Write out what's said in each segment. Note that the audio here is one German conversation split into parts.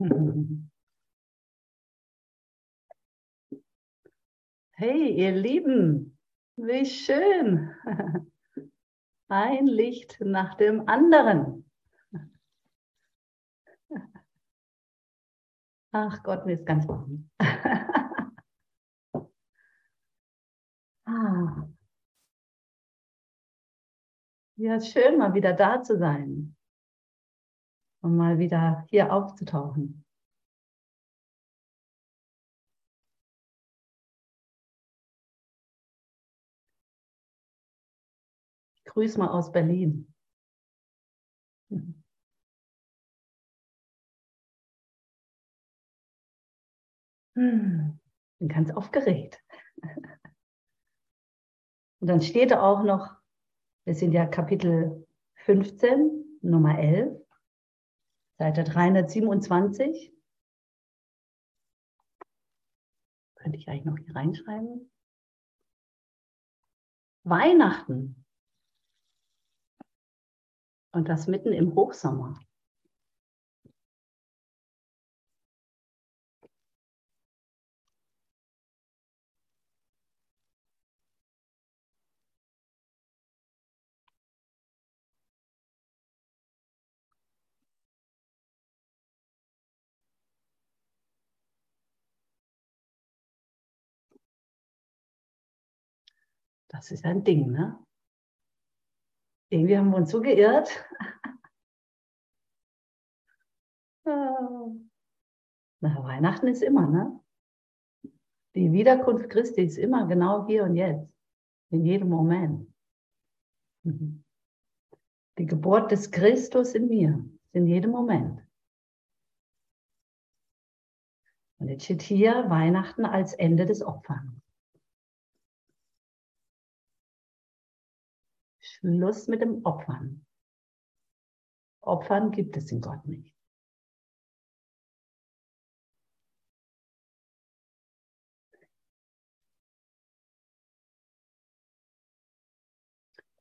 Hey, ihr Lieben, wie schön. Ein Licht nach dem anderen. Ach Gott, mir ist ganz warm. ah. Ja, schön, mal wieder da zu sein und mal wieder hier aufzutauchen. grüße mal aus Berlin. Hm, bin ganz aufgeregt. Und dann steht da auch noch, wir sind ja Kapitel 15, Nummer 11, Seite 327. Könnte ich eigentlich noch hier reinschreiben? Weihnachten und das mitten im Hochsommer. Das ist ein Ding, ne? Irgendwie haben wir uns so geirrt. Na, Weihnachten ist immer, ne? Die Wiederkunft Christi ist immer genau hier und jetzt, in jedem Moment. Mhm. Die Geburt des Christus in mir, in jedem Moment. Und jetzt steht hier Weihnachten als Ende des Opferns. Schluss mit dem Opfern. Opfern gibt es in Gott nicht.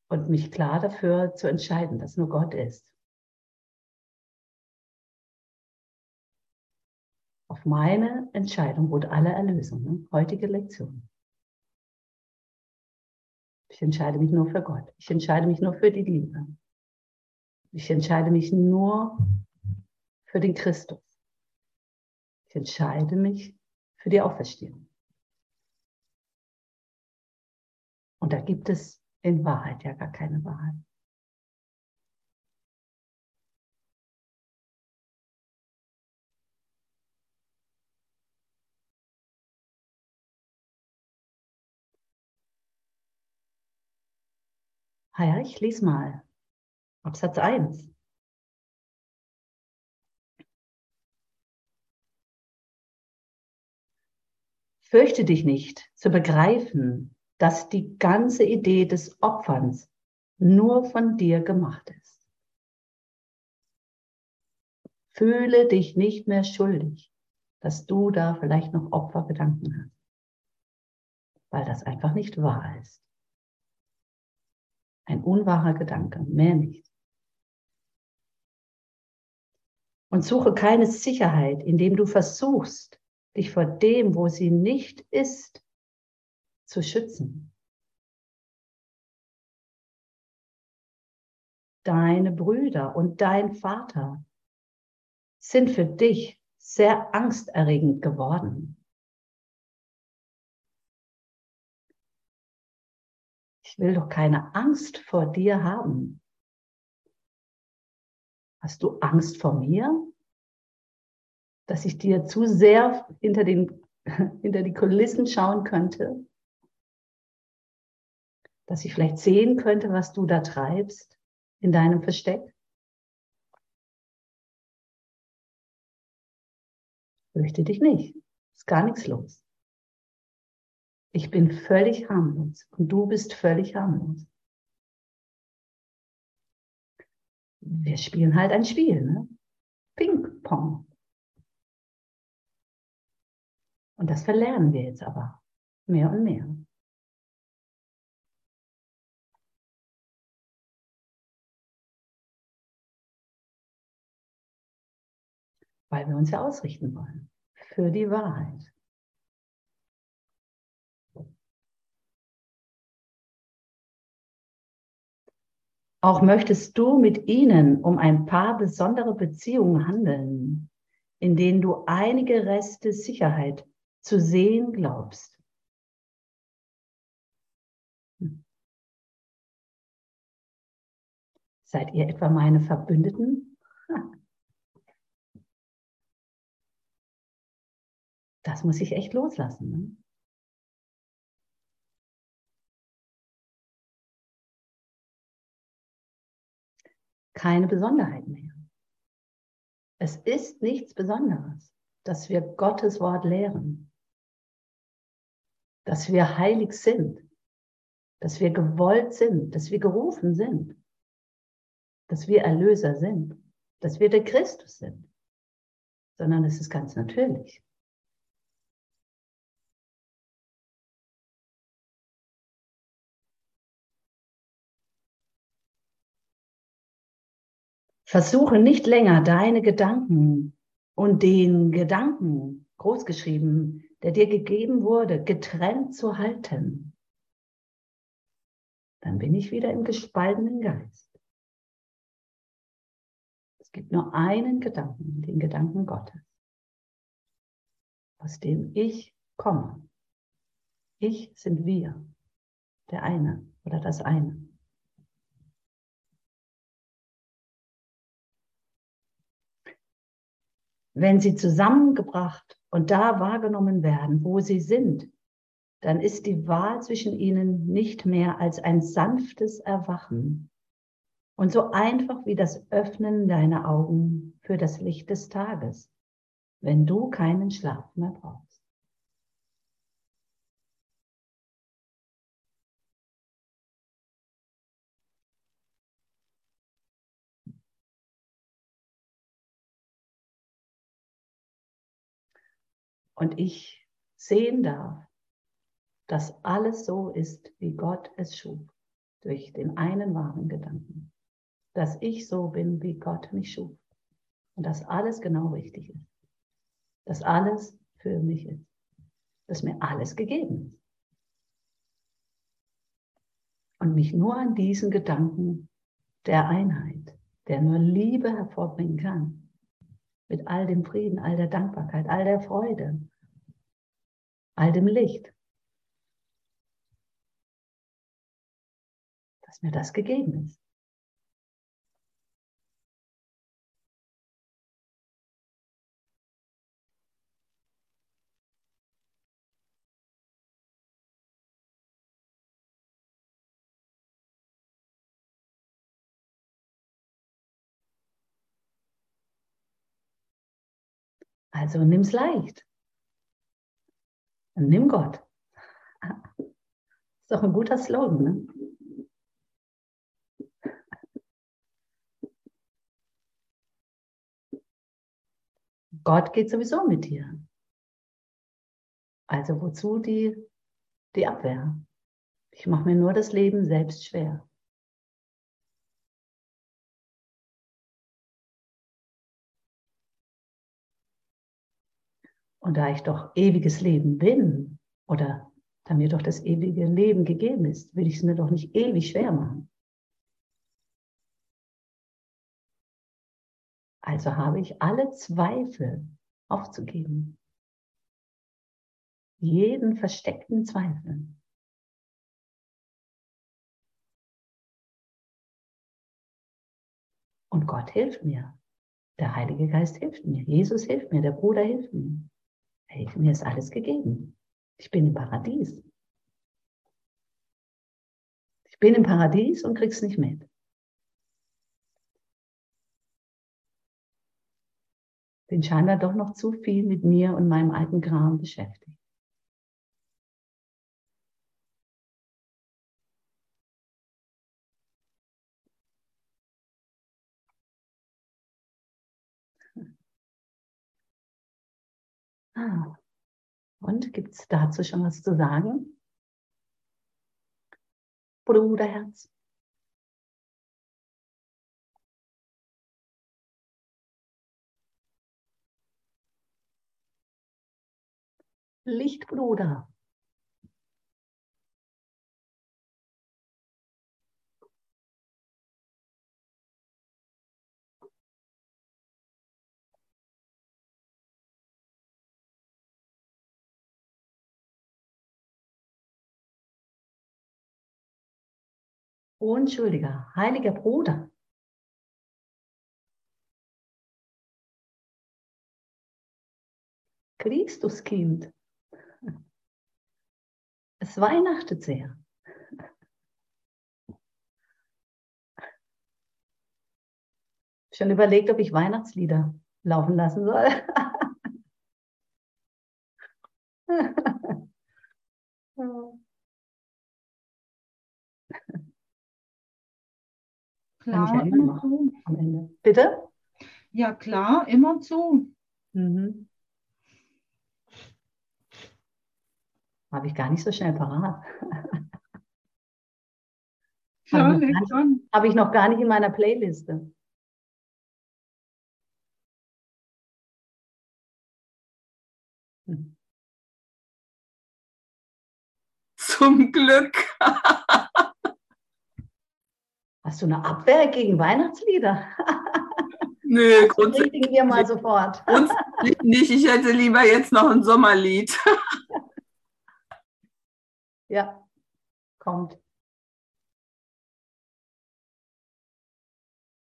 Und mich klar dafür zu entscheiden, dass nur Gott ist. Auf meine Entscheidung ruht alle Erlösung. Ne? Heutige Lektion. Ich entscheide mich nur für Gott. Ich entscheide mich nur für die Liebe. Ich entscheide mich nur für den Christus. Ich entscheide mich für die Auferstehung. Und da gibt es in Wahrheit ja gar keine Wahrheit. Ah ja, ich lese mal. Absatz 1. Fürchte dich nicht zu begreifen, dass die ganze Idee des Opferns nur von dir gemacht ist. Fühle dich nicht mehr schuldig, dass du da vielleicht noch Opfergedanken hast, weil das einfach nicht wahr ist. Ein unwahrer Gedanke, mehr nicht. Und suche keine Sicherheit, indem du versuchst, dich vor dem, wo sie nicht ist, zu schützen. Deine Brüder und dein Vater sind für dich sehr angsterregend geworden. Ich will doch keine Angst vor dir haben. Hast du Angst vor mir? Dass ich dir zu sehr hinter, den, hinter die Kulissen schauen könnte? Dass ich vielleicht sehen könnte, was du da treibst in deinem Versteck? Fürchte dich nicht. Ist gar nichts los. Ich bin völlig harmlos und du bist völlig harmlos. Wir spielen halt ein Spiel, ne? Ping-Pong. Und das verlernen wir jetzt aber mehr und mehr. weil wir uns ja ausrichten wollen für die Wahrheit. Auch möchtest du mit ihnen um ein paar besondere Beziehungen handeln, in denen du einige Reste Sicherheit zu sehen glaubst. Seid ihr etwa meine Verbündeten? Das muss ich echt loslassen. Ne? Keine Besonderheit mehr. Es ist nichts Besonderes, dass wir Gottes Wort lehren, dass wir heilig sind, dass wir gewollt sind, dass wir gerufen sind, dass wir Erlöser sind, dass wir der Christus sind, sondern es ist ganz natürlich. Versuche nicht länger deine Gedanken und den Gedanken, großgeschrieben, der dir gegeben wurde, getrennt zu halten. Dann bin ich wieder im gespaltenen Geist. Es gibt nur einen Gedanken, den Gedanken Gottes, aus dem ich komme. Ich sind wir, der eine oder das eine. Wenn sie zusammengebracht und da wahrgenommen werden, wo sie sind, dann ist die Wahl zwischen ihnen nicht mehr als ein sanftes Erwachen und so einfach wie das Öffnen deiner Augen für das Licht des Tages, wenn du keinen Schlaf mehr brauchst. Und ich sehen darf, dass alles so ist, wie Gott es schuf, durch den einen wahren Gedanken. Dass ich so bin, wie Gott mich schuf. Und dass alles genau richtig ist. Dass alles für mich ist. Dass mir alles gegeben ist. Und mich nur an diesen Gedanken der Einheit, der nur Liebe hervorbringen kann, mit all dem Frieden, all der Dankbarkeit, all der Freude, all dem Licht. Dass mir das gegeben ist. Also nimm's leicht. Und nimm Gott. Ist doch ein guter Slogan, ne? Gott geht sowieso mit dir. Also wozu die, die Abwehr? Ich mache mir nur das Leben selbst schwer. Und da ich doch ewiges Leben bin, oder da mir doch das ewige Leben gegeben ist, will ich es mir doch nicht ewig schwer machen. Also habe ich alle Zweifel aufzugeben. Jeden versteckten Zweifel. Und Gott hilft mir. Der Heilige Geist hilft mir. Jesus hilft mir. Der Bruder hilft mir. Hey, mir ist alles gegeben. Ich bin im Paradies. Ich bin im Paradies und krieg's nicht mit. Bin scheinbar doch noch zu viel mit mir und meinem alten Kram beschäftigt. Ah. Und gibt es dazu schon was zu sagen? Bruderherz. Lichtbruder. Unschuldiger, heiliger Bruder. Christuskind. Es weihnachtet sehr. Schon überlegt, ob ich Weihnachtslieder laufen lassen soll. Klar, ja immer zu. Am Ende. Bitte? Ja, klar, immer zu. Mhm. Habe ich gar nicht so schnell parat. Ja, nicht-. Habe ich noch gar nicht in meiner Playliste. Hm. Zum Glück. Hast du eine Abwehr gegen Weihnachtslieder? Nö, grundsätzlich wir mal sofort. grundsätzlich nicht. Ich hätte lieber jetzt noch ein Sommerlied. Ja, kommt.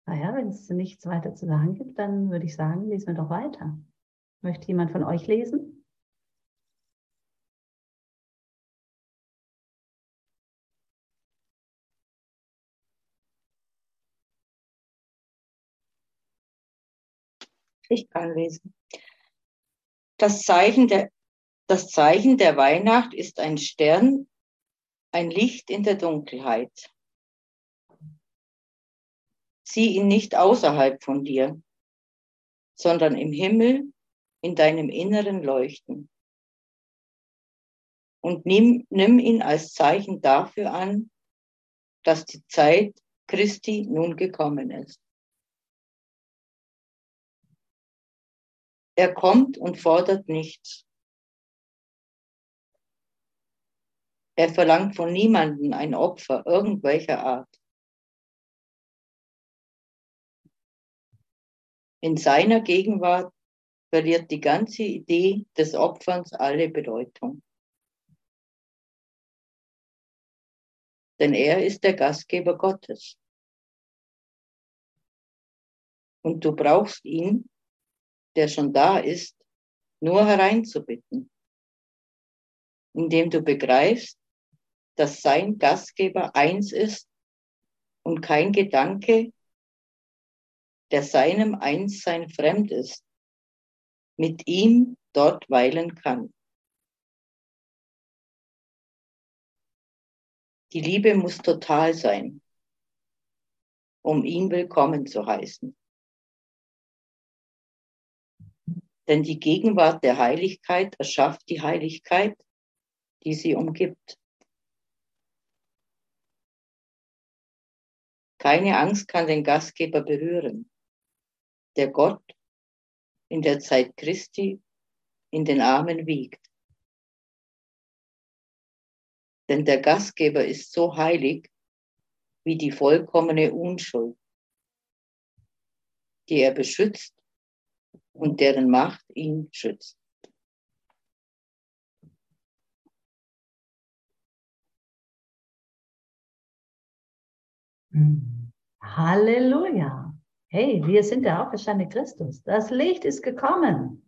Naja, wenn es nichts weiter zu sagen gibt, dann würde ich sagen, lesen wir doch weiter. Möchte jemand von euch lesen? Ich kann lesen. Das Zeichen der, das Zeichen der Weihnacht ist ein Stern, ein Licht in der Dunkelheit. Sieh ihn nicht außerhalb von dir, sondern im Himmel in deinem Inneren leuchten. Und nimm, nimm ihn als Zeichen dafür an, dass die Zeit Christi nun gekommen ist. Er kommt und fordert nichts. Er verlangt von niemandem ein Opfer irgendwelcher Art. In seiner Gegenwart verliert die ganze Idee des Opferns alle Bedeutung. Denn er ist der Gastgeber Gottes. Und du brauchst ihn, der schon da ist, nur hereinzubitten, indem du begreifst, dass sein Gastgeber eins ist und kein Gedanke, der seinem Einssein fremd ist, mit ihm dort weilen kann. Die Liebe muss total sein, um ihn willkommen zu heißen. Denn die Gegenwart der Heiligkeit erschafft die Heiligkeit, die sie umgibt. Keine Angst kann den Gastgeber berühren, der Gott in der Zeit Christi in den Armen wiegt. Denn der Gastgeber ist so heilig wie die vollkommene Unschuld, die er beschützt und deren Macht ihn schützt. Hm. Halleluja. Hey, wir sind der auferstandene Christus. Das Licht ist gekommen.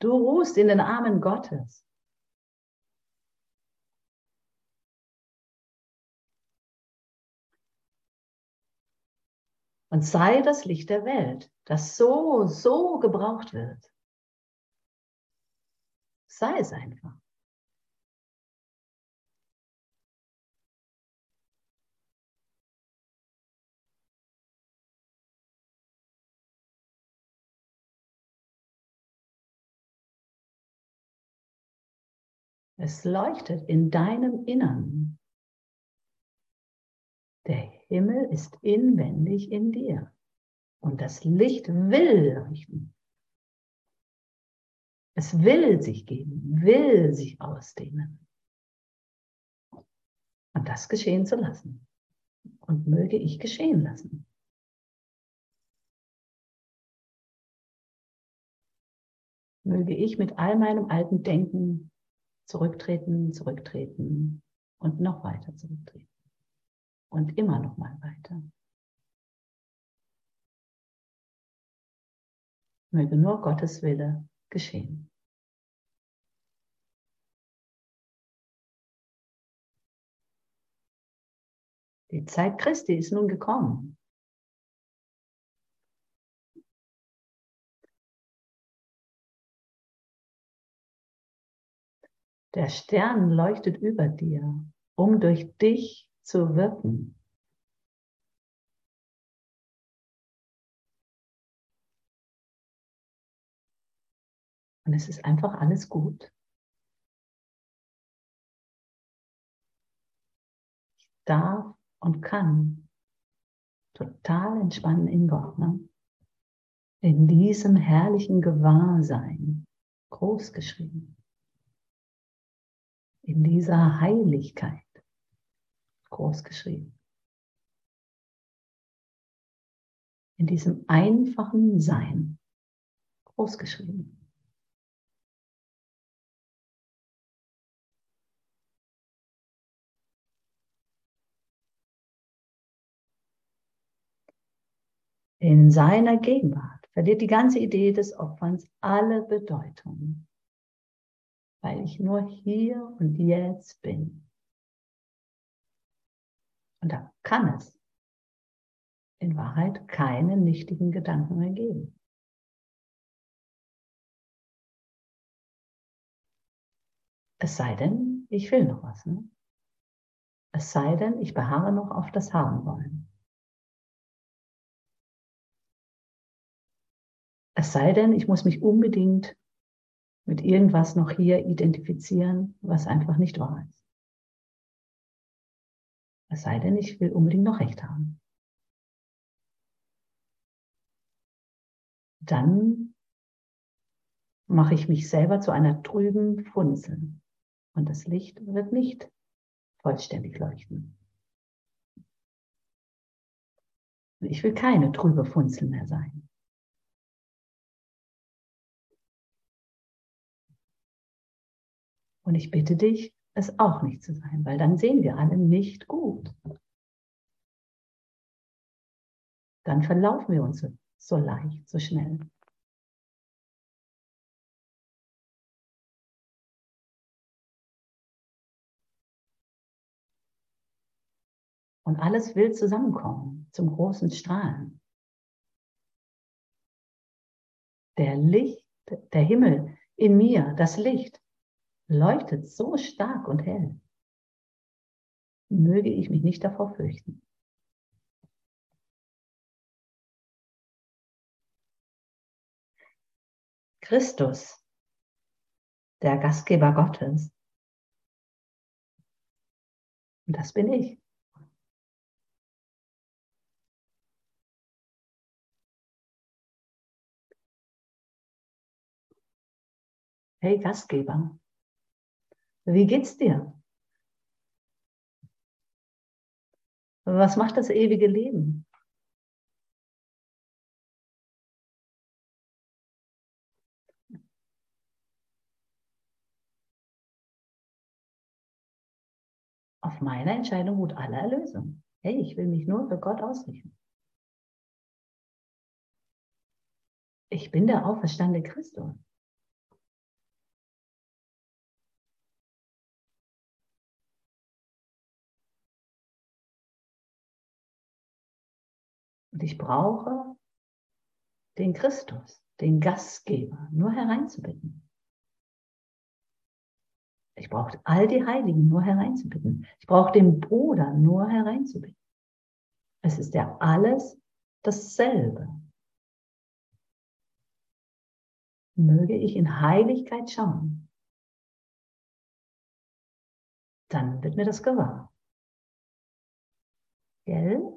Du ruhst in den Armen Gottes. Und sei das Licht der Welt, das so, so gebraucht wird. Sei es einfach. Es leuchtet in deinem Innern. Der Himmel ist inwendig in dir. Und das Licht will leuchten. Es will sich geben, will sich ausdehnen. Und das geschehen zu lassen. Und möge ich geschehen lassen. Möge ich mit all meinem alten Denken zurücktreten, zurücktreten und noch weiter zurücktreten. Und immer noch mal weiter. Möge nur Gottes Wille geschehen. Die Zeit Christi ist nun gekommen. Der Stern leuchtet über dir, um durch dich zu wirken. Und es ist einfach alles gut. Ich darf und kann total entspannen in Gott. Ne? In diesem herrlichen Gewahrsein, groß geschrieben. In dieser Heiligkeit, groß geschrieben. In diesem einfachen Sein, groß geschrieben. In seiner Gegenwart verliert die ganze Idee des Opferns alle Bedeutung, weil ich nur hier und jetzt bin. Und da kann es in Wahrheit keine nichtigen Gedanken mehr geben. Es sei denn, ich will noch was. Ne? Es sei denn, ich beharre noch auf das Haben wollen. Es sei denn, ich muss mich unbedingt mit irgendwas noch hier identifizieren, was einfach nicht wahr ist. Es sei denn, ich will unbedingt noch Recht haben. Dann mache ich mich selber zu einer trüben Funzel und das Licht wird nicht vollständig leuchten. Ich will keine trübe Funzel mehr sein. Und ich bitte dich, es auch nicht zu sein, weil dann sehen wir alle nicht gut. Dann verlaufen wir uns so, leicht, so schnell. Und alles will zusammenkommen zum großen Strahlen. Der Licht, der Himmel in mir, das Licht, leuchtet so stark und hell. Möge ich mich nicht davor fürchten. Christus, der Gastgeber Gottes. Und das bin ich. Hey Gastgeber, wie geht's dir? Was macht das ewige Leben? Auf meine Entscheidung ruht alle Erlösung. Hey, ich will mich nur für Gott ausrichten. Ich bin der auferstandene Christus. Und ich brauche den Christus, den Gastgeber, nur hereinzubitten. Ich brauche all die Heiligen nur hereinzubitten. Ich brauche den Bruder nur hereinzubitten. Es ist ja alles dasselbe. Möge ich in Heiligkeit schauen. Dann wird mir das gewahr. Gell?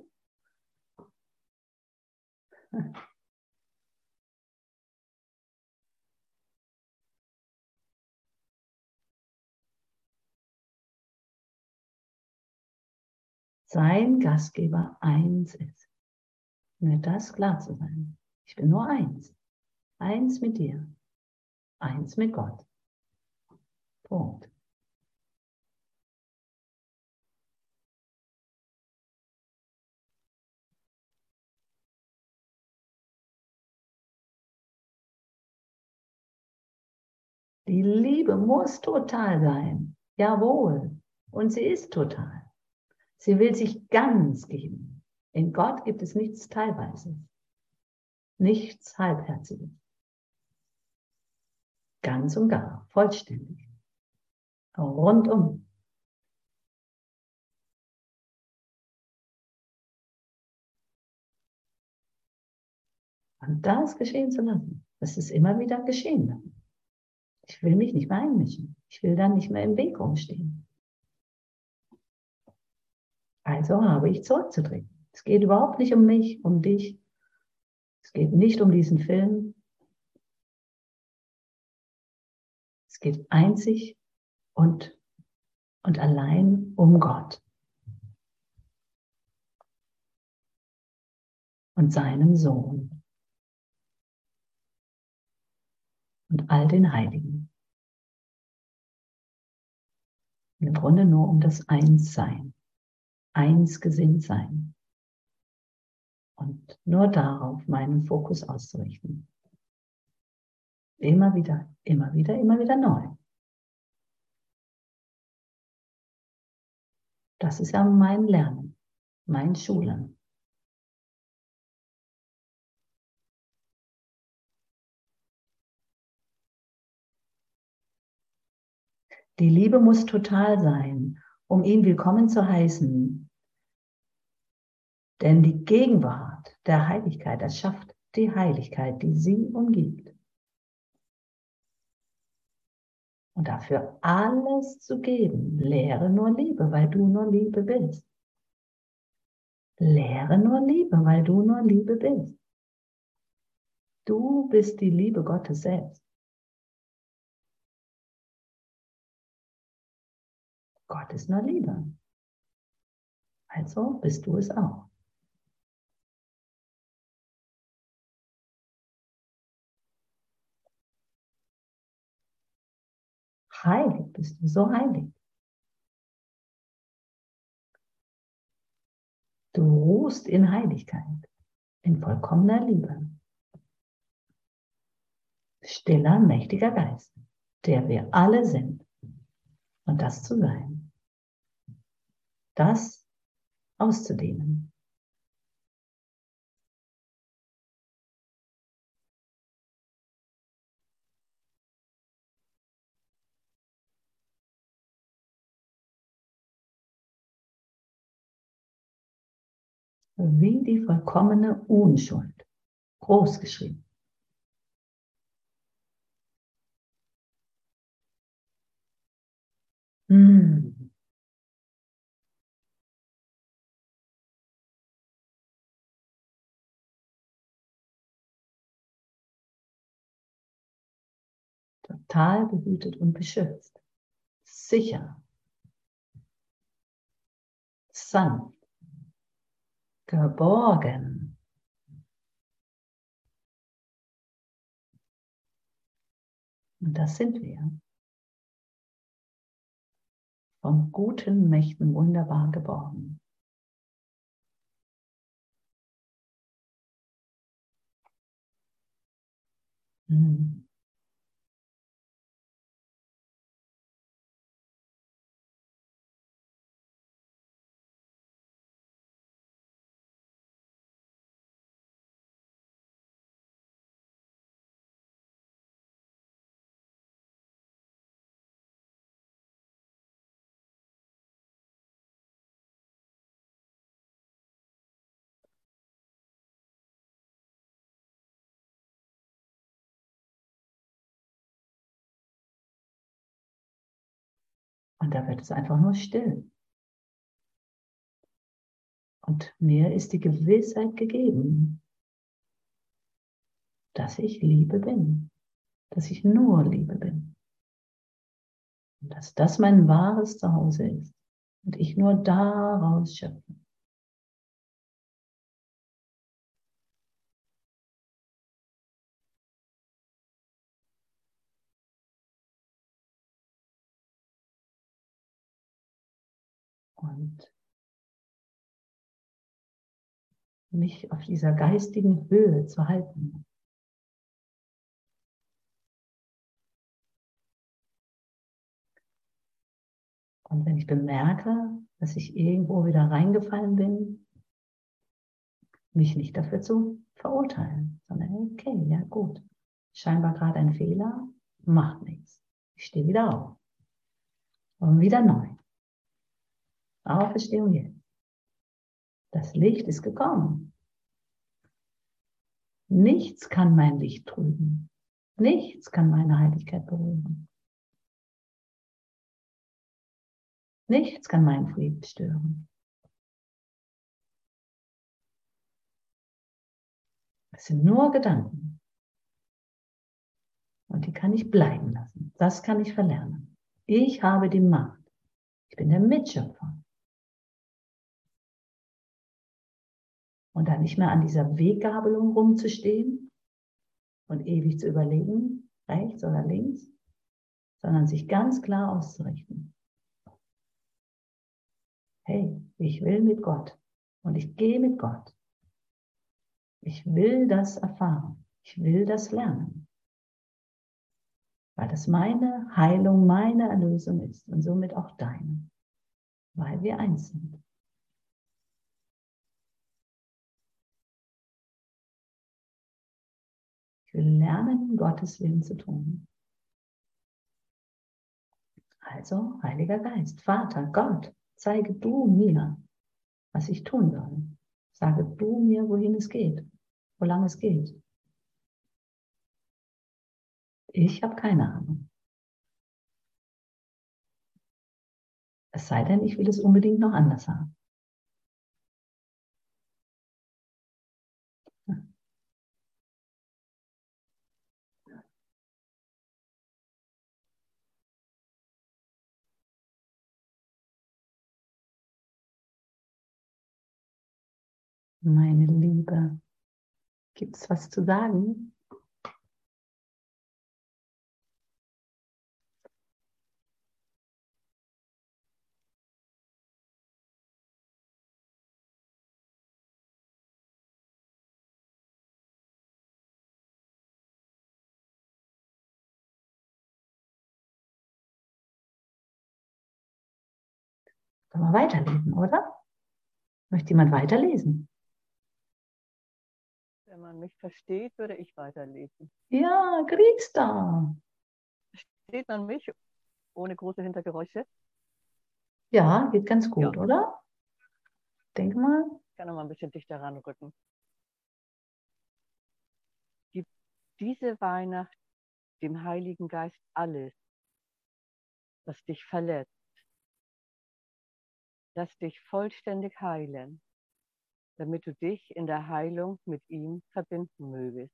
Sein Gastgeber eins ist. Mir das klar zu sein. Ich bin nur eins. Eins mit dir. Eins mit Gott. Punkt. Die Liebe muss total sein. Jawohl. Und sie ist total. Sie will sich ganz geben. In Gott gibt es nichts Teilweises, nichts Halbherziges. Ganz und gar, vollständig. Rundum. Und das geschehen zu lassen, das ist immer wieder geschehen. Ich will mich nicht mehr einmischen. Ich will dann nicht mehr im Weg rumstehen. Also habe ich zurückzutreten. Es geht überhaupt nicht um mich, um dich. Es geht nicht um diesen Film. Es geht einzig und, und allein um Gott und seinem Sohn und all den Heiligen. Im Grunde nur um das Einssein eins gesinnt sein. Und nur darauf meinen Fokus auszurichten. Immer wieder, immer wieder, immer wieder neu. Das ist ja mein Lernen, mein Schulen. Die Liebe muss total sein, um ihn willkommen zu heißen, denn die Gegenwart der Heiligkeit erschafft die Heiligkeit, die sie umgibt. Und dafür alles zu geben, lehre nur Liebe, weil du nur Liebe bist. Lehre nur Liebe, weil du nur Liebe bist. Du bist die Liebe Gottes selbst. Gott ist nur Liebe. Also bist du es auch. heilig bist du, so heilig. Du ruhst in Heiligkeit, in vollkommener Liebe. Stiller, mächtiger Geist, der wir alle sind. Und das zu sein. Das auszudehnen. wie die vollkommene Unschuld. Groß geschrieben. Total behütet und beschützt. Sicher. Sanft geborgen. Und das sind wir. Von guten Mächten wunderbar geborgen. Hm. Und da wird es einfach nur still. Und mir ist die Gewissheit gegeben, dass ich Liebe bin, dass ich nur Liebe bin. Und dass das mein wahres Zuhause ist und ich nur daraus schöpfe. Und mich auf dieser geistigen Höhe zu halten. Und wenn ich bemerke, dass ich irgendwo wieder reingefallen bin, mich nicht dafür zu verurteilen, sondern okay, ja gut, scheinbar gerade ein Fehler, macht nichts. Ich stehe wieder auf. Und wieder neu. Auferstehung jetzt. Das Licht ist gekommen. Nichts kann mein Licht trüben. Nichts kann meine Heiligkeit berühren. Nichts kann meinen Frieden stören. Es sind nur Gedanken. Und die kann ich bleiben lassen. Das kann ich verlernen. Ich habe die Macht. Ich bin der Mitschöpfer. Und dann nicht mehr an dieser Weggabelung rumzustehen und ewig zu überlegen, rechts oder links, sondern sich ganz klar auszurichten hey, ich will mit Gott und ich gehe mit Gott. Ich will das erfahren. Ich will das lernen. Weil das meine Heilung, meine Erlösung ist und somit auch deine. Weil wir eins sind. Ich will lernen, Gottes Willen zu tun. Also, Heiliger Geist, Vater, Gott, Zeige du mir, was ich tun soll. Sage du mir, wohin es geht, wo lang es geht. Ich habe keine Ahnung. Es sei denn, ich will es unbedingt noch anders haben. Meine Liebe, gibt es was zu sagen? Können wir weiterlesen, oder? Möchte jemand weiterlesen? Wenn man mich versteht, würde ich weiterlesen. Ja, Grita. Versteht man mich ohne große Hintergeräusche? Ja, geht ganz gut, Ja. oder? Denk mal. Ich kann noch mal ein bisschen dichter ranrücken. Gib diese Weihnacht dem Heiligen Geist alles, was dich verletzt. Lass dich vollständig heilen, damit du dich in der Heilung mit ihm verbinden mögest.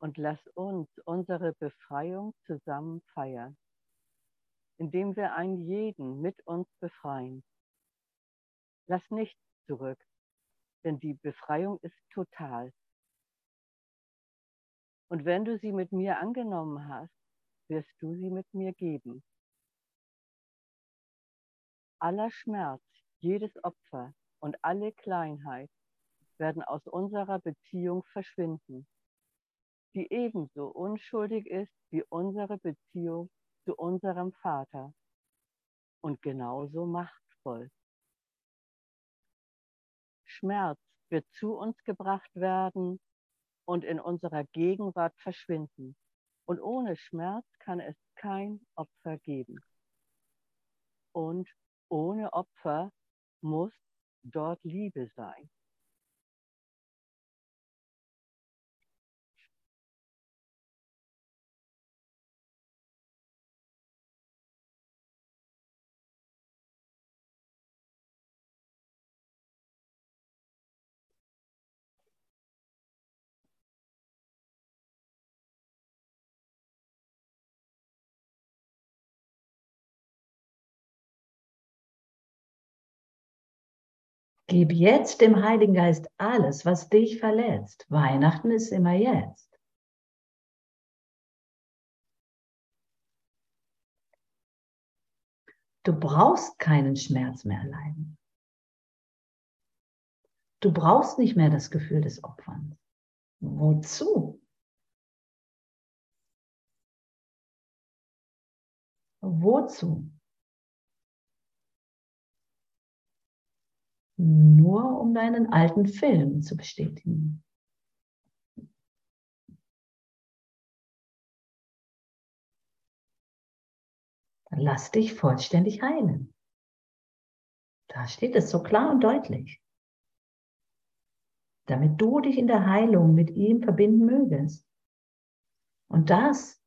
Und lass uns unsere Befreiung zusammen feiern, indem wir einen jeden mit uns befreien. Lass nichts zurück, denn die Befreiung ist total. Und wenn du sie mit mir angenommen hast, wirst du sie mit mir geben. Aller Schmerz, jedes Opfer und alle Kleinheit werden aus unserer Beziehung verschwinden, die ebenso unschuldig ist wie unsere Beziehung zu unserem Vater und genauso machtvoll. Schmerz wird zu uns gebracht werden und in unserer Gegenwart verschwinden. Und ohne Schmerz kann es kein Opfer geben. Und ohne Opfer muss dort Liebe sein. Gib jetzt dem Heiligen Geist alles, was dich verletzt. Weihnachten ist immer jetzt. Du brauchst keinen Schmerz mehr erleiden. Du brauchst nicht mehr das Gefühl des Opferns. Wozu? Wozu? Nur um deinen alten Film zu bestätigen. Lass dich vollständig heilen. Da steht es so klar und deutlich. Damit du dich in der Heilung mit ihm verbinden mögest. Und das,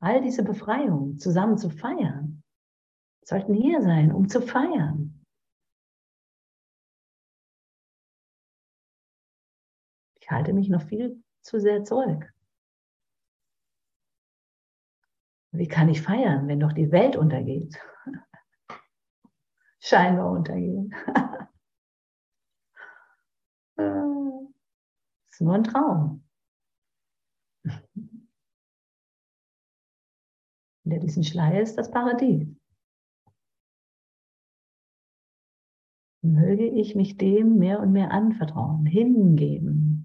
all diese Befreiungen zusammen zu feiern, sollten hier sein, um zu feiern. Ich halte mich noch viel zu sehr zurück. Wie kann ich feiern, wenn doch die Welt untergeht? Scheinbar untergehen. ist nur ein Traum. Hinter diesem Schleier ist das Paradies. Möge ich mich dem mehr und mehr anvertrauen, hingeben,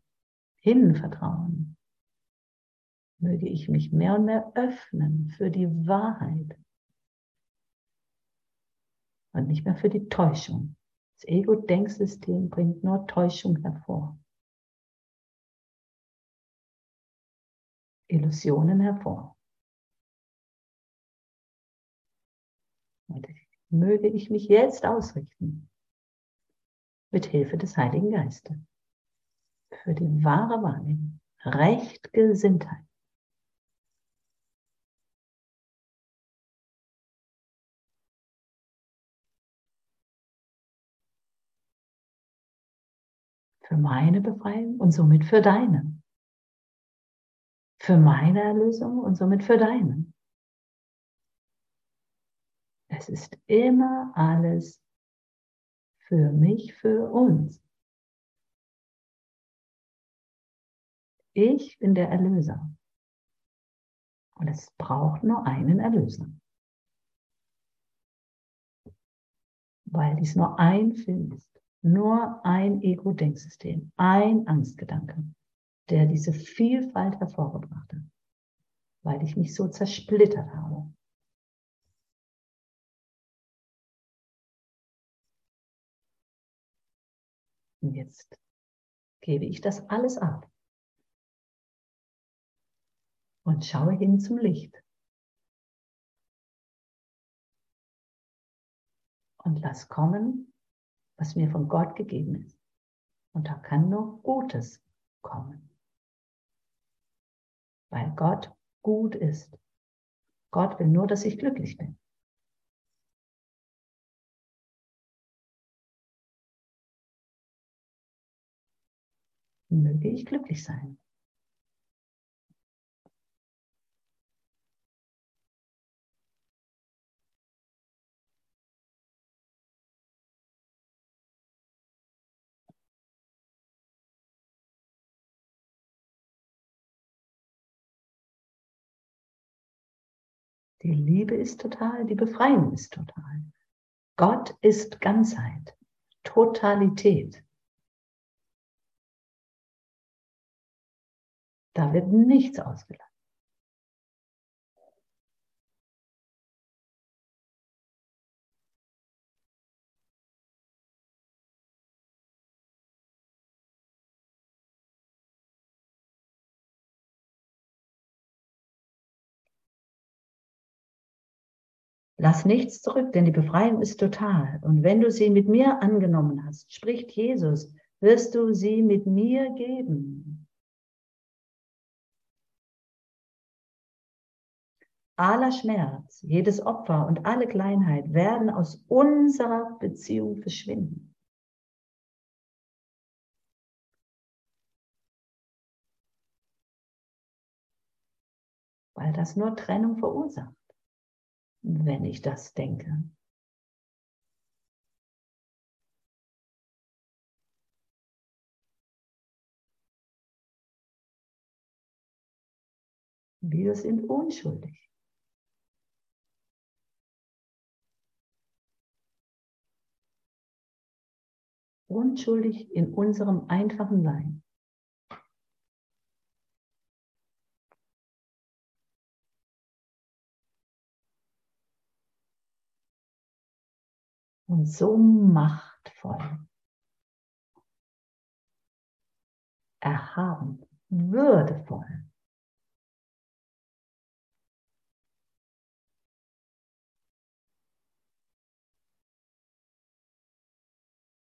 hinvertrauen möge ich mich mehr und mehr öffnen für die Wahrheit und nicht mehr für die Täuschung. Das Ego-Denksystem bringt nur Täuschung hervor. Illusionen hervor. Und möge ich mich jetzt ausrichten mit Hilfe des Heiligen Geistes für die wahre Wahrnehmung, Rechtgesinntheit. für meine Befreiung und somit für deine. Für meine Erlösung und somit für deine. Es ist immer alles für mich, für uns. Ich bin der Erlöser. Und es braucht nur einen Erlöser. Weil dies nur ein Film ist nur ein Ego-Denksystem, ein Angstgedanke, der diese Vielfalt hervorgebracht hat, weil ich mich so zersplittert habe. Und jetzt gebe ich das alles ab und schaue hin zum Licht. Und lass kommen, was mir von Gott gegeben ist. Und da kann nur Gutes kommen. Weil Gott gut ist. Gott will nur, dass ich glücklich bin. Möge ich glücklich sein. Die Liebe ist total, die Befreiung ist total. Gott ist Ganzheit, Totalität. Da wird nichts ausgelassen. Lass nichts zurück, denn die Befreiung ist total. Und wenn du sie mit mir angenommen hast, spricht Jesus, wirst du sie mit mir geben. Aller Schmerz, jedes Opfer und alle Kleinheit werden aus unserer Beziehung verschwinden. Weil das nur Trennung verursacht wenn ich das denke. Wir sind unschuldig. Unschuldig in unserem einfachen Sein. Und so machtvoll, erhaben, würdevoll.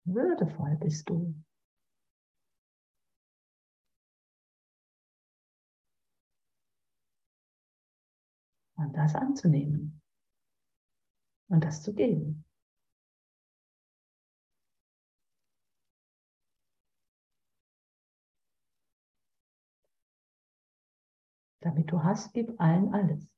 Würdevoll bist du. Und das anzunehmen und das zu geben. Damit du hast, gib allen alles.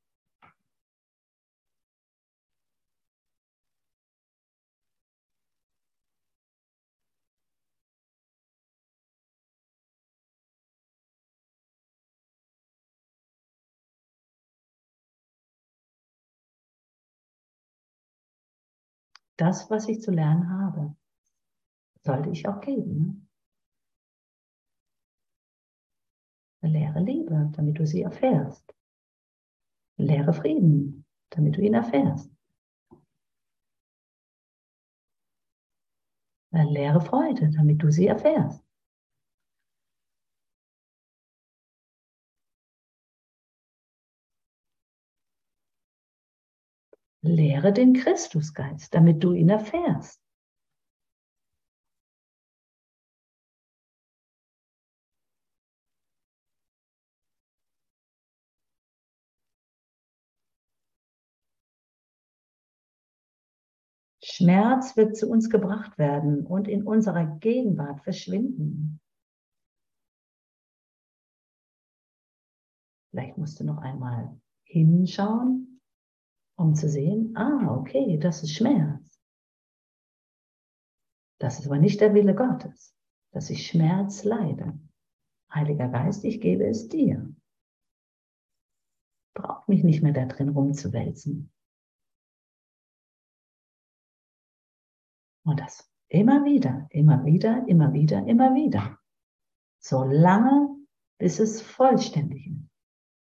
Das, was ich zu lernen habe, sollte ich auch geben. Lehre Liebe, damit du sie erfährst. Lehre Frieden, damit du ihn erfährst. Lehre Freude, damit du sie erfährst. Lehre den Christusgeist, damit du ihn erfährst. Schmerz wird zu uns gebracht werden und in unserer Gegenwart verschwinden. Vielleicht musst du noch einmal hinschauen, um zu sehen, ah, okay, das ist Schmerz. Das ist aber nicht der Wille Gottes, dass ich Schmerz leide. Heiliger Geist, ich gebe es dir. Braucht mich nicht mehr da drin rumzuwälzen. Und das immer wieder, immer wieder, immer wieder, immer wieder. So lange, bis es vollständig ist,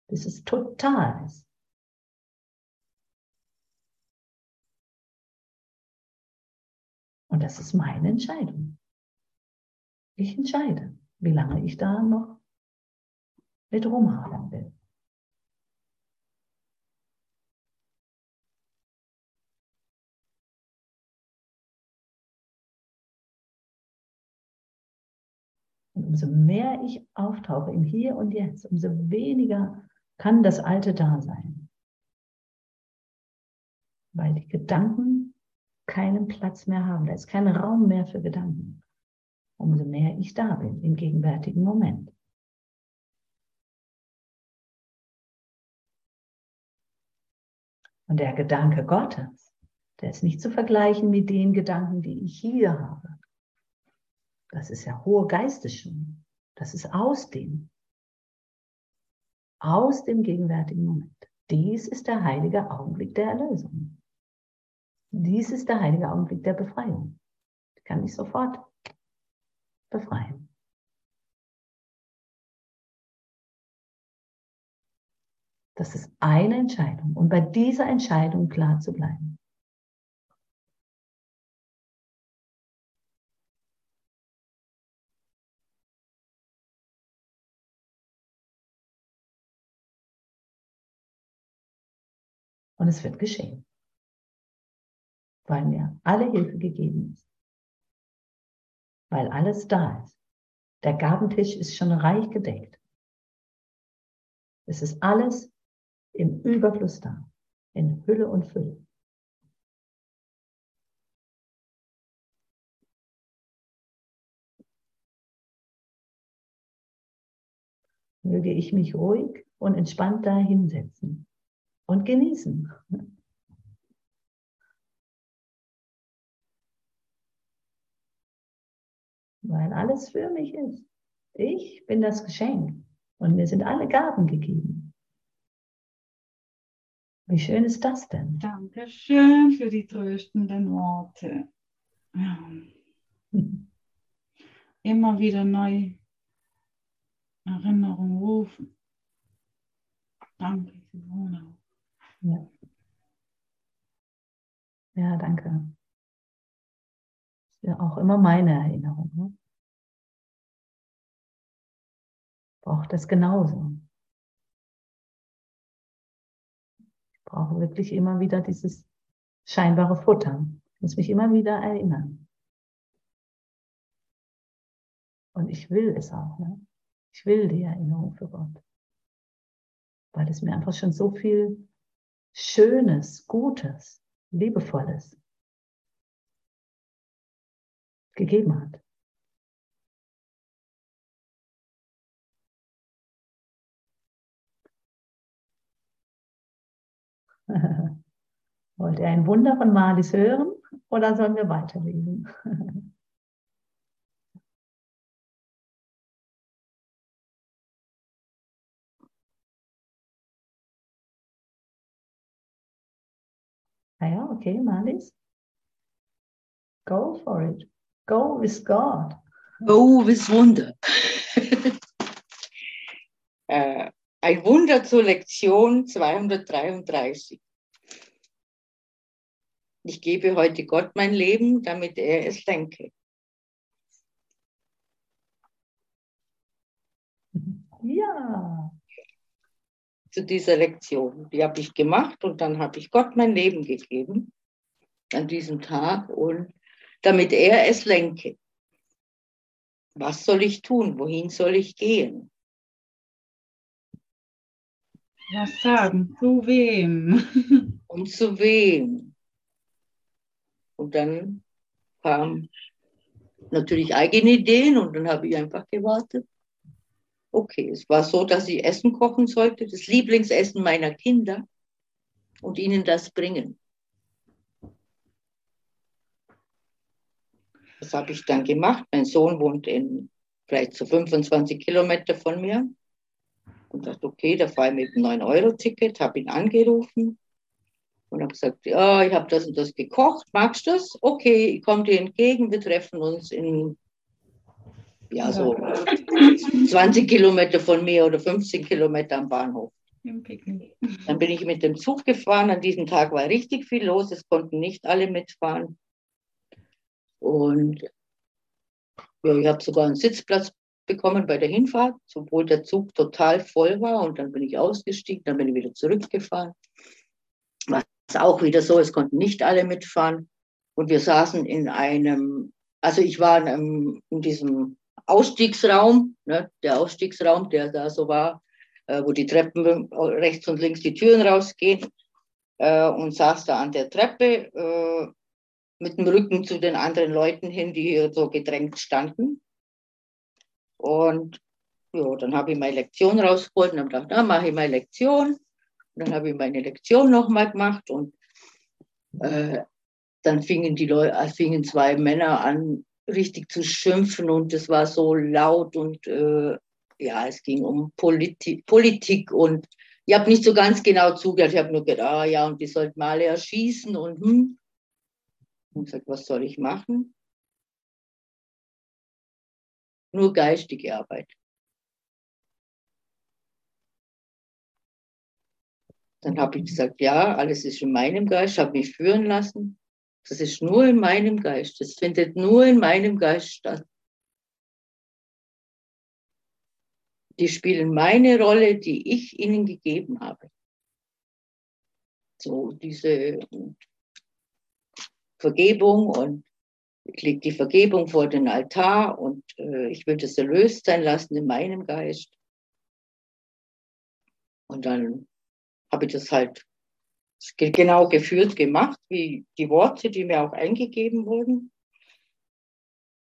bis es total ist. Und das ist meine Entscheidung. Ich entscheide, wie lange ich da noch mit rumhaben will. Umso mehr ich auftauche im Hier und Jetzt, umso weniger kann das Alte da sein. Weil die Gedanken keinen Platz mehr haben. Da ist kein Raum mehr für Gedanken. Umso mehr ich da bin im gegenwärtigen Moment. Und der Gedanke Gottes, der ist nicht zu vergleichen mit den Gedanken, die ich hier habe. Das ist ja hohe Geistesschule. Das ist aus dem. Aus dem gegenwärtigen Moment. Dies ist der heilige Augenblick der Erlösung. Dies ist der heilige Augenblick der Befreiung. Ich kann mich sofort befreien. Das ist eine Entscheidung. Und bei dieser Entscheidung klar zu bleiben. Und es wird geschehen, weil mir alle Hilfe gegeben ist, weil alles da ist. Der Gabentisch ist schon reich gedeckt. Es ist alles im Überfluss da, in Hülle und Fülle. Möge ich mich ruhig und entspannt da hinsetzen und genießen. Weil alles für mich ist. Ich bin das Geschenk und mir sind alle Gaben gegeben. Wie schön ist das denn? Dankeschön für die tröstenden Worte. Ja. Immer wieder neu Erinnerung rufen. Danke, Simone. Ja. ja, danke. Ja, auch immer meine Erinnerung. Ne? Braucht das genauso. Ich brauche wirklich immer wieder dieses scheinbare Futter. Ich muss mich immer wieder erinnern. Und ich will es auch. Ne? Ich will die Erinnerung für Gott. Weil es mir einfach schon so viel Schönes, Gutes, Liebevolles gegeben hat. Wollt ihr ein Wunder von Malis hören oder sollen wir weiterlesen? Ah ja, okay, Malis. Go for it. Go with God. Go with Wunder. äh, ein Wunder zur Lektion 233. Ich gebe heute Gott mein Leben, damit er es lenke. Ja. Zu dieser Lektion. Die habe ich gemacht und dann habe ich Gott mein Leben gegeben an diesem Tag und damit er es lenke. Was soll ich tun? Wohin soll ich gehen? Was sagen? Zu wem? Und zu wem? Und dann kamen natürlich eigene Ideen und dann habe ich einfach gewartet. Okay, es war so, dass ich Essen kochen sollte, das Lieblingsessen meiner Kinder und ihnen das bringen. Das habe ich dann gemacht. Mein Sohn wohnt in vielleicht so 25 Kilometer von mir. Und dachte, okay, da fahre ich mit einem 9-Euro-Ticket, habe ihn angerufen und habe gesagt, ja, ich habe das und das gekocht, magst du das? Okay, ich komme dir entgegen, wir treffen uns in, ja, so 20 Kilometer von mir oder 15 Kilometer am Bahnhof. Dann bin ich mit dem Zug gefahren. An diesem Tag war richtig viel los. Es konnten nicht alle mitfahren. Und ja, ich habe sogar einen Sitzplatz bekommen bei der Hinfahrt, obwohl der Zug total voll war. Und dann bin ich ausgestiegen, dann bin ich wieder zurückgefahren. Was auch wieder so, es konnten nicht alle mitfahren. Und wir saßen in einem, also ich war in, in diesem Ausstiegsraum, ne, der Ausstiegsraum, der da so war, äh, wo die Treppen rechts und links die Türen rausgehen äh, und saß da an der Treppe äh, mit dem Rücken zu den anderen Leuten hin, die hier so gedrängt standen. Und ja, dann habe ich meine Lektion rausgeholt und habe gedacht, na, mache ich meine Lektion. Und dann habe ich meine Lektion nochmal gemacht und äh, dann fingen die Leute, äh, fingen zwei Männer an, richtig zu schimpfen und es war so laut und äh, ja, es ging um Politi Politik und ich habe nicht so ganz genau zugehört. Ich habe nur gedacht, ah ja, und die sollten alle erschießen und hm. Und gesagt, was soll ich machen? Nur geistige Arbeit. Dann habe ich gesagt, ja, alles ist in meinem Geist, habe mich führen lassen. Das ist nur in meinem Geist. Das findet nur in meinem Geist statt. Die spielen meine Rolle, die ich ihnen gegeben habe. So diese Vergebung und ich lege die Vergebung vor den Altar und äh, ich will das erlöst sein lassen in meinem Geist. Und dann habe ich das halt genau geführt gemacht, wie die Worte, die mir auch eingegeben wurden.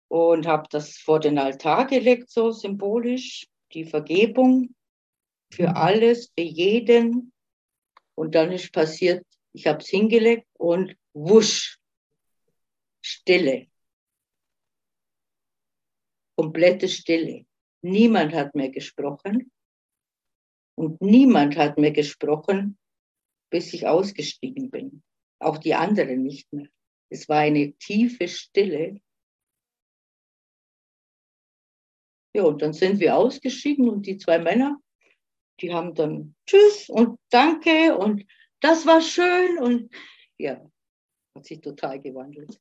Und habe das vor den Altar gelegt, so symbolisch, die Vergebung für alles, für jeden. Und dann ist passiert, ich habe es hingelegt und wusch, Stille. Komplette Stille. Niemand hat mehr gesprochen. Und niemand hat mehr gesprochen, bis ich ausgestiegen bin. Auch die anderen nicht mehr. Es war eine tiefe Stille. Ja, und dann sind wir ausgeschieden und die zwei Männer, die haben dann Tschüss und Danke und das war schön und ja, hat sich total gewandelt.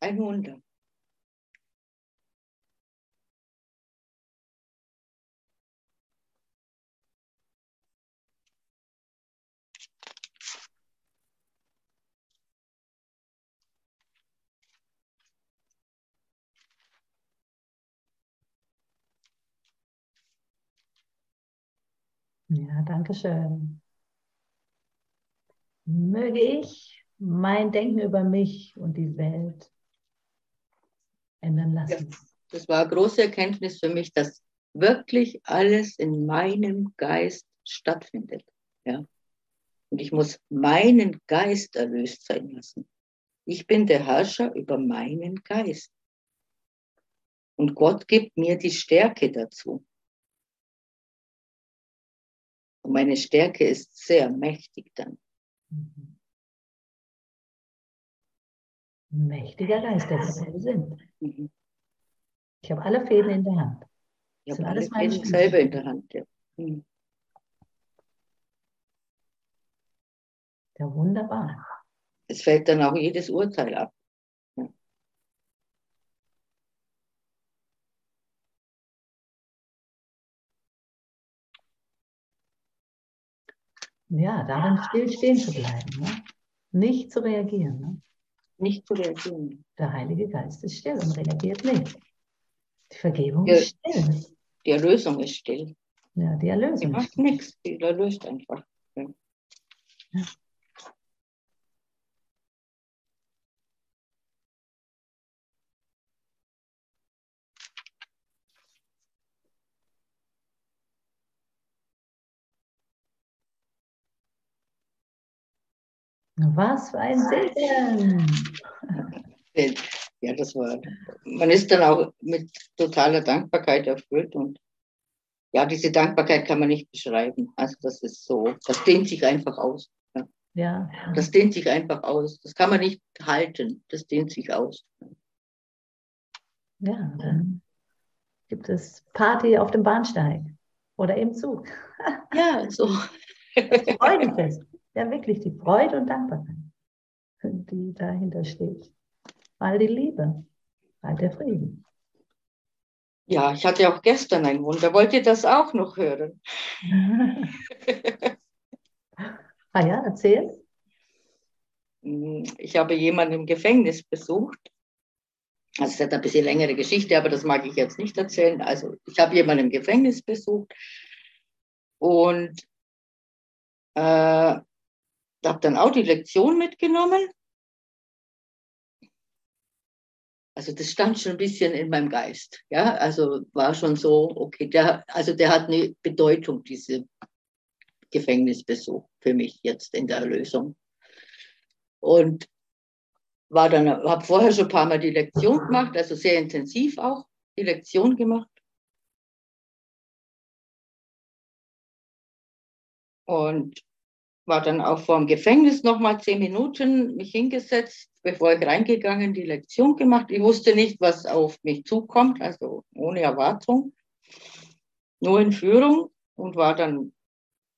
Ein Wunder. Ja, danke schön. Möge ich mein Denken über mich und die Welt ändern lassen. Das war eine große Erkenntnis für mich, dass wirklich alles in meinem Geist stattfindet. Ja? Und ich muss meinen Geist erlöst sein lassen. Ich bin der Herrscher über meinen Geist. Und Gott gibt mir die Stärke dazu. Und meine Stärke ist sehr mächtig dann. Mhm. Mächtiger Geist, der wir alle sind. Mhm. Ich habe alle Fäden in der Hand. Ich habe alles meine Fäden selber in der Hand. Ja. Mhm. Ja, wunderbar. Es fällt dann auch jedes Urteil ab. Ja, darin still stehen zu bleiben. Ne? Nicht zu reagieren. Ne? Nicht zu reagieren. Der Heilige Geist ist still und reagiert nicht. Die Vergebung Ja. ist still. Die Erlösung ist still. Ja, die Die Erlösung. ist macht nichts. Die erlöst einfach. Was für ein Segen. Ja, das war. Man ist dann auch mit totaler Dankbarkeit erfüllt und ja, diese Dankbarkeit kann man nicht beschreiben. Also das ist so, das dehnt sich einfach aus. Ja, Das dehnt sich einfach aus. Das kann man nicht halten. Das dehnt sich aus. ja, dann gibt es Party auf dem Bahnsteig oder im Zug. Ja, so. Freudenfest. Ja, wirklich die Freude und Dankbarkeit, die dahinter steht. All die Liebe, all der Frieden. Ja, ich hatte auch gestern ein Wunder. Wollt ihr das auch noch hören? ah ja, erzähl. Ich habe jemanden im Gefängnis besucht. Also es hat ein bisschen längere Geschichte, aber das mag ich jetzt nicht erzählen. Also ich habe jemanden im Gefängnis besucht und äh, habe dann auch die Lektion mitgenommen. Also das stand schon ein bisschen in meinem Geist. Ja, also war schon so, okay, der, also der hat eine Bedeutung, diese Gefängnisbesuch für mich jetzt in der Erlösung. Und war dann, habe vorher schon ein paar Mal die Lektion gemacht, also sehr intensiv auch die Lektion gemacht. Und war dann auch vor dem Gefängnis nochmal zehn Minuten mich hingesetzt, bevor ich reingegangen, die Lektion gemacht. Ich wusste nicht, was auf mich zukommt, also ohne Erwartung, nur in Führung und war dann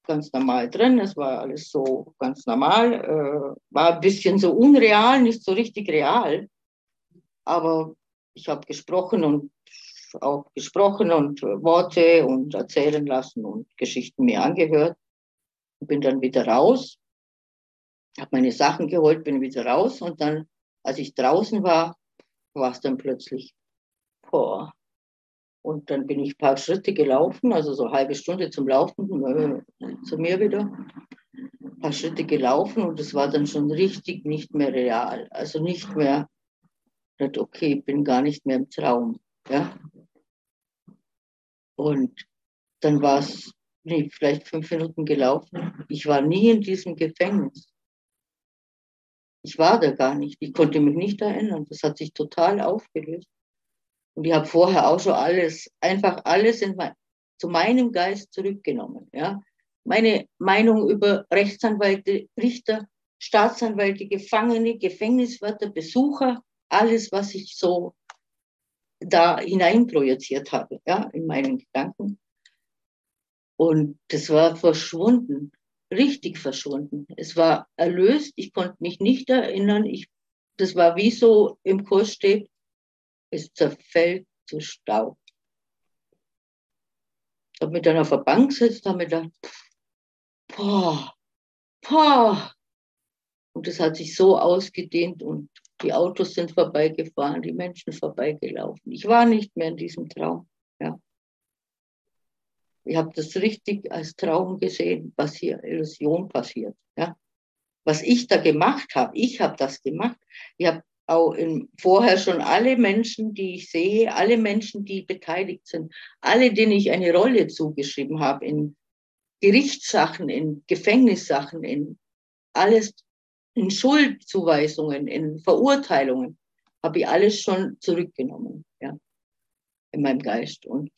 ganz normal drin. Es war alles so ganz normal, äh, war ein bisschen so unreal, nicht so richtig real, aber ich habe gesprochen und auch gesprochen und Worte und erzählen lassen und Geschichten mir angehört bin dann wieder raus, habe meine Sachen geholt, bin wieder raus und dann, als ich draußen war, war es dann plötzlich, boah. Und dann bin ich ein paar Schritte gelaufen, also so eine halbe Stunde zum Laufen, äh, zu mir wieder, ein paar Schritte gelaufen und es war dann schon richtig nicht mehr real. Also nicht mehr, okay, ich bin gar nicht mehr im Traum. Ja? Und dann war es nee, vielleicht fünf Minuten gelaufen. Ich war nie in diesem Gefängnis. Ich war da gar nicht. Ich konnte mich nicht erinnern. Das hat sich total aufgelöst. Und ich habe vorher auch schon alles, einfach alles in mein, zu meinem Geist zurückgenommen. Ja? Meine Meinung über Rechtsanwälte, Richter, Staatsanwälte, Gefangene, Gefängniswärter, Besucher, alles, was ich so da hineinprojiziert habe, ja, in meinen Gedanken. Und das war verschwunden, richtig verschwunden. Es war erlöst, ich konnte mich nicht erinnern. Ich, das war wie so im Kurs steht, es zerfällt zu Staub. Ich habe mich dann auf der Bank gesetzt, habe mir gedacht, boah, boah. Und das hat sich so ausgedehnt und die Autos sind vorbeigefahren, die Menschen vorbeigelaufen. Ich war nicht mehr in diesem Traum. Ich habe das richtig als Traum gesehen, was hier Illusion passiert. Ja. Was ich da gemacht habe, ich habe das gemacht. Ich habe auch in, vorher schon alle Menschen, die ich sehe, alle Menschen, die beteiligt sind, alle, denen ich eine Rolle zugeschrieben habe in Gerichtssachen, in Gefängnissachen, in alles, in Schuldzuweisungen, in Verurteilungen, habe ich alles schon zurückgenommen, ja, in meinem Geist. Und,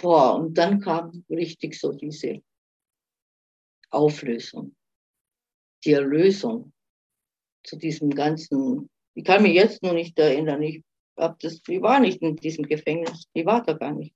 boah, und dann kam richtig so diese Auflösung, die Erlösung zu diesem ganzen ich kann mich jetzt noch nicht erinnern. Ich, hab das, ich war nicht in diesem Gefängnis. Ich war da gar nicht.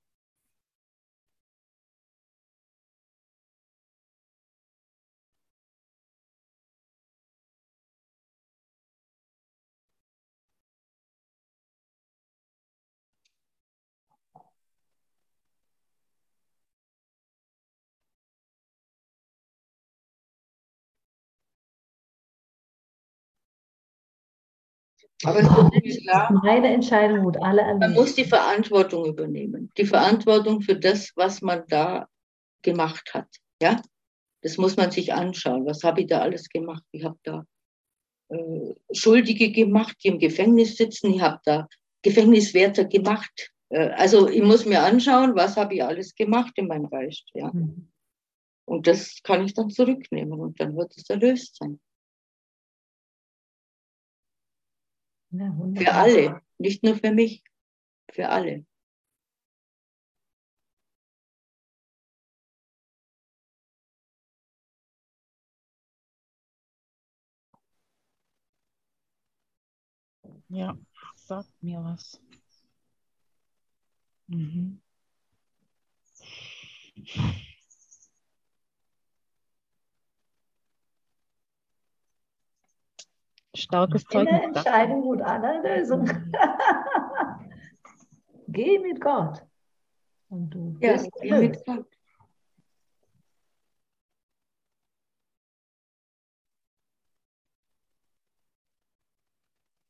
Aber es ist klar, Meine Entscheidung gut, alle man erleben. muss die Verantwortung übernehmen. Die Verantwortung für das, was man da gemacht hat. Ja, das muss man sich anschauen. Was habe ich da alles gemacht? Ich habe da äh, Schuldige gemacht, die im Gefängnis sitzen. Ich habe da Gefängniswärter gemacht. Äh, also ich muss mir anschauen, was habe ich alles gemacht in meinem Geist. Ja, Mhm. und das kann ich dann zurücknehmen und dann wird es erlöst sein. Ja, Für alle, nicht nur für mich, für alle. Ja, sagt mir was. Mhm. Starkes Eine Zeugnis. sagt Entscheidung gut, alle Lösung. Geh mit Gott. Und du Ja, bist ja, mit. Gott.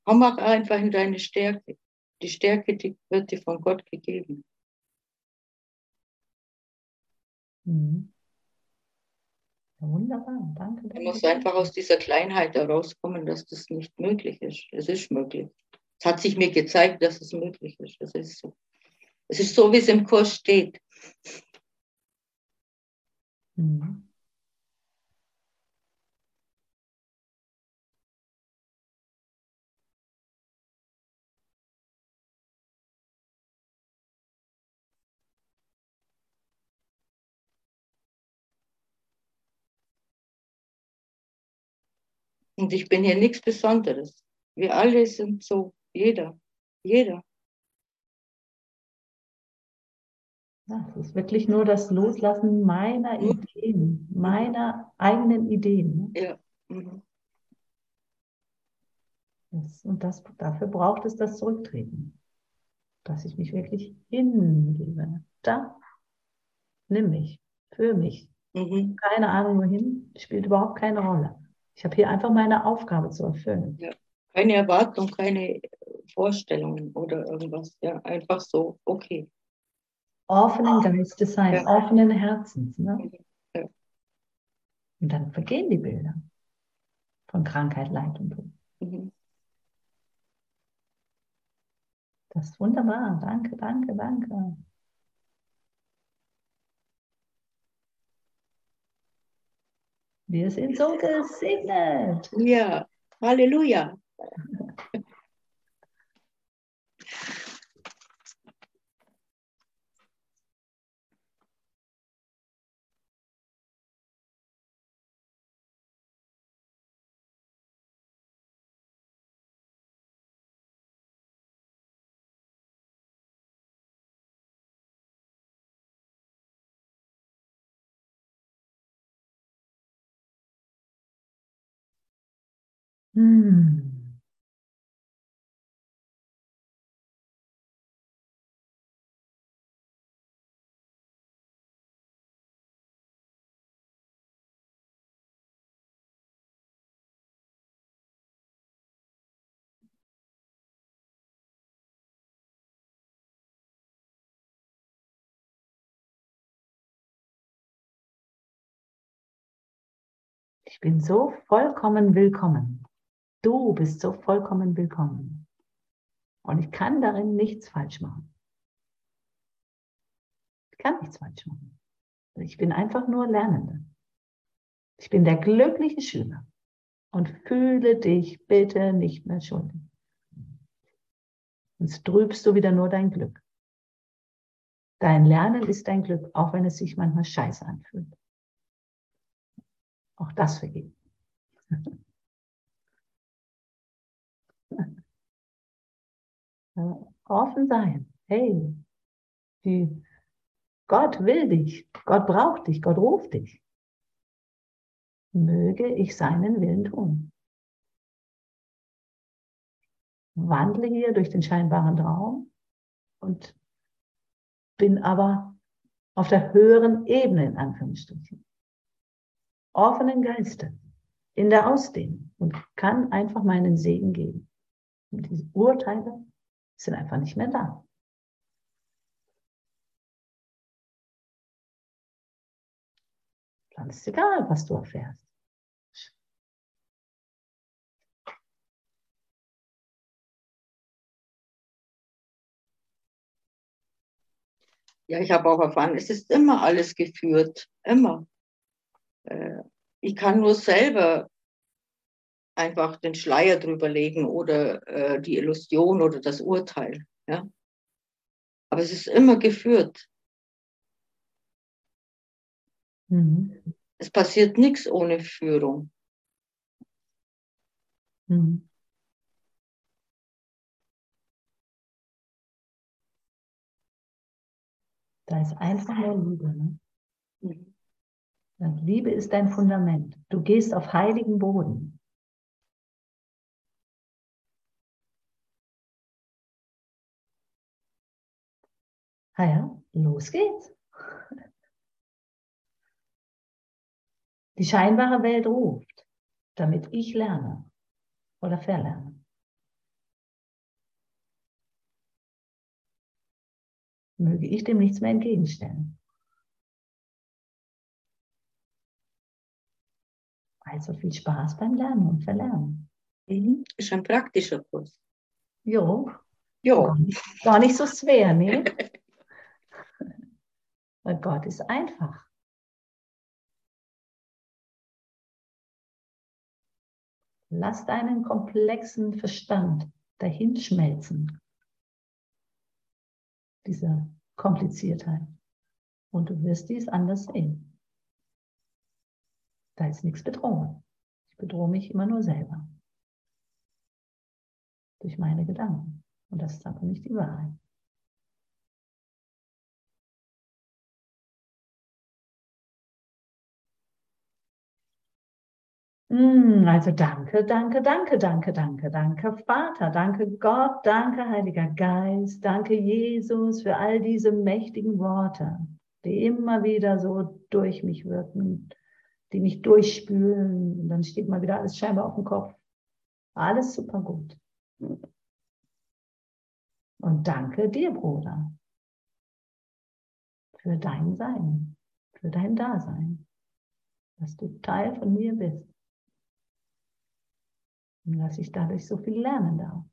Komm auch einfach in deine Stärke. Die Stärke, die wird dir von Gott gegeben. Mhm. Ja, wunderbar, danke. Du danke. musst einfach aus dieser Kleinheit herauskommen, dass das nicht möglich ist. Es ist möglich. Es hat sich mir gezeigt, dass es möglich ist. Es ist so. Es ist so, wie es im Kurs steht. Mhm. Und ich bin hier nichts Besonderes. Wir alle sind so. Jeder. Jeder. Ja, es ist wirklich nur das Loslassen meiner Mhm. Ideen, meiner eigenen Ideen. ne? Ja. Mhm. Das, und das, dafür braucht es das Zurücktreten. Dass ich mich wirklich hingebe. Da, nimm mich, für mich. Mhm. Keine Ahnung wohin, spielt überhaupt keine Rolle. Ich habe hier einfach meine Aufgabe zu erfüllen. Keine Erwartung, keine Vorstellungen oder irgendwas. Ja, einfach so. Okay. Offenen Geistes sein, Ja. offenen Herzens. Ne? Ja. Und dann vergehen die Bilder von Krankheit, Leid und Tod. Mhm. Das ist wunderbar. Danke, danke, danke. Wir sind so gesegnet. Ja. Halleluja. Hm. Ich bin so vollkommen willkommen. Du bist so vollkommen willkommen. Und ich kann darin nichts falsch machen. Ich kann nichts falsch machen. Ich bin einfach nur Lernende. Ich bin der glückliche Schüler und fühle dich bitte nicht mehr schuldig. Sonst trübst du wieder nur dein Glück. Dein Lernen ist dein Glück, auch wenn es sich manchmal scheiße anfühlt. Auch das vergeben. Offen sein. Hey, die, Gott will dich. Gott braucht dich. Gott ruft dich. Möge ich seinen Willen tun. Wandle hier durch den scheinbaren Traum und bin aber auf der höheren Ebene in Anführungsstrichen. Offenen Geiste in der Ausdehnung und kann einfach meinen Segen geben. Und diese Urteile sind einfach nicht mehr da. Dann ist es egal, was du erfährst. Ja, ich habe auch erfahren, es ist immer alles geführt, immer. Äh, ich kann nur selber einfach den Schleier drüber legen oder äh, die Illusion oder das Urteil. Ja? Aber es ist immer geführt. Mhm. Es passiert nichts ohne Führung. Mhm. Da ist einfach nur Liebe. Ne? Mhm. Liebe ist dein Fundament. Du gehst auf heiligen Boden. Ah ja, los geht's. Die scheinbare Welt ruft, damit ich lerne oder verlerne. Möge ich dem nichts mehr entgegenstellen. Also viel Spaß beim Lernen und Verlernen. Mhm. Ist ein praktischer Kurs. Jo, Ja, gar nicht, gar nicht so schwer, ne? Weil Gott ist einfach. Lass deinen komplexen Verstand dahinschmelzen. Diese Kompliziertheit. Und du wirst dies anders sehen. Da ist nichts bedrohen. Ich bedrohe mich immer nur selber. Durch meine Gedanken. Und das ist aber nicht die Wahrheit. Also danke, danke, danke, danke, danke, danke Vater, danke Gott, danke Heiliger Geist, danke Jesus für all diese mächtigen Worte, die immer wieder so durch mich wirken, die mich durchspülen. Und dann steht mal wieder alles scheinbar auf dem Kopf. Alles super gut. Und danke dir, Bruder, für dein Sein, für dein Dasein, dass du Teil von mir bist. Und dass ich dadurch so viel lernen darf.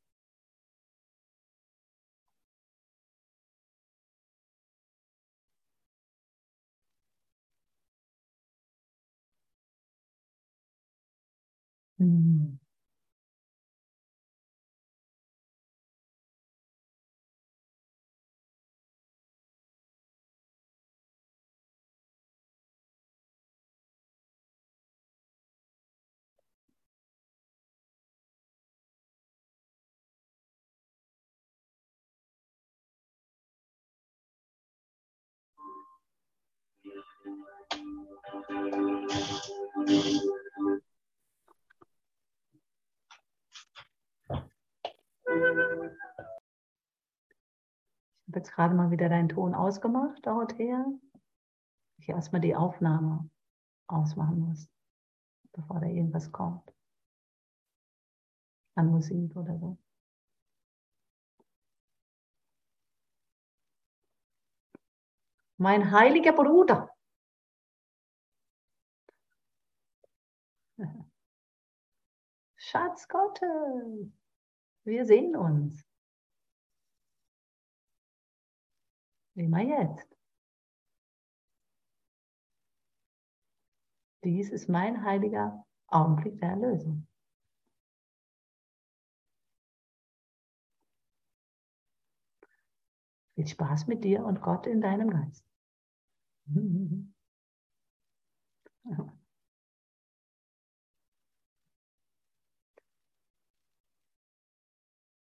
Ich habe jetzt gerade mal wieder deinen Ton ausgemacht, Dorothea. Ich erstmal die Aufnahme ausmachen muss, bevor da irgendwas kommt. An Musik oder so. Mein heiliger Bruder. Schatz Gottes, wir sehen uns. Immer jetzt. Dies ist mein heiliger Augenblick der Erlösung. Viel Spaß mit dir und Gott in deinem Geist.